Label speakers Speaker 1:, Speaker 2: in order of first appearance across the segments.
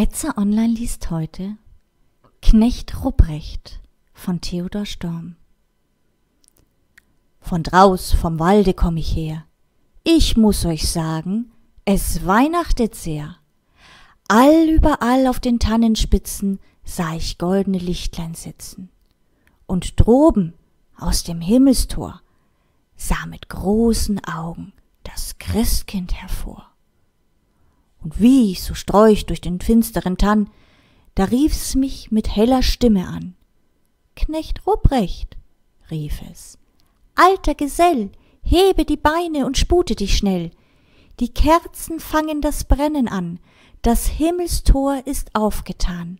Speaker 1: Etze Online liest heute Knecht Rupprecht von Theodor Storm. Von draus vom Walde komm ich her. Ich muss euch sagen, es weihnachtet sehr. All überall auf den Tannenspitzen sah ich goldene Lichtlein sitzen. Und droben aus dem Himmelstor sah mit großen Augen das Christkind hervor. Und wie ich so streuch durch den finsteren Tann, da rief's mich mit heller Stimme an. Knecht Ruprecht, rief es, alter Gesell, hebe die Beine und spute dich schnell. Die Kerzen fangen das Brennen an, das Himmelstor ist aufgetan.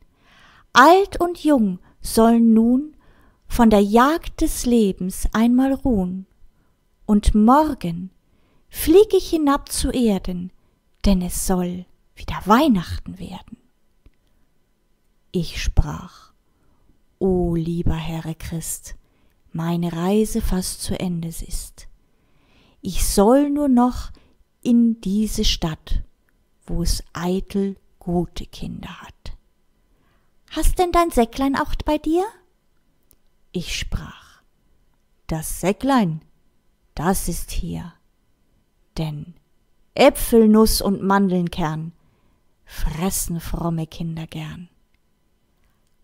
Speaker 1: Alt und jung sollen nun von der Jagd des Lebens einmal ruhen. Und morgen flieg ich hinab zu Erden, denn es soll wieder Weihnachten werden. Ich sprach, O lieber Herr Christ, meine Reise fast zu Ende ist. Ich soll nur noch in diese Stadt, wo es eitel gute Kinder hat. Hast denn dein Säcklein auch bei dir? Ich sprach, das Säcklein, das ist hier, denn Äpfelnuss und Mandelnkern fressen fromme Kinder gern.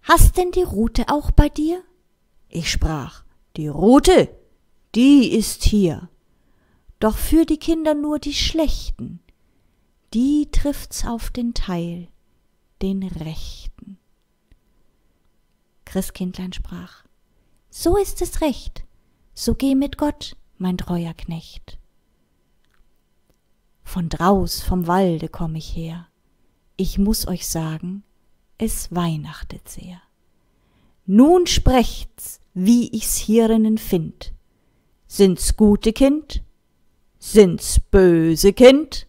Speaker 1: Hast denn die Rute auch bei dir? Ich sprach, die Rute, die ist hier. Doch für die Kinder nur die schlechten, die trifft's auf den Teil, den rechten. Christkindlein sprach, so ist es recht, so geh mit Gott, mein treuer Knecht. Von draus vom Walde komm ich her, ich muss euch sagen, es weihnachtet sehr. Nun sprecht's, wie ich's hierinnen find. Sind's gute Kind? Sind's böse Kind?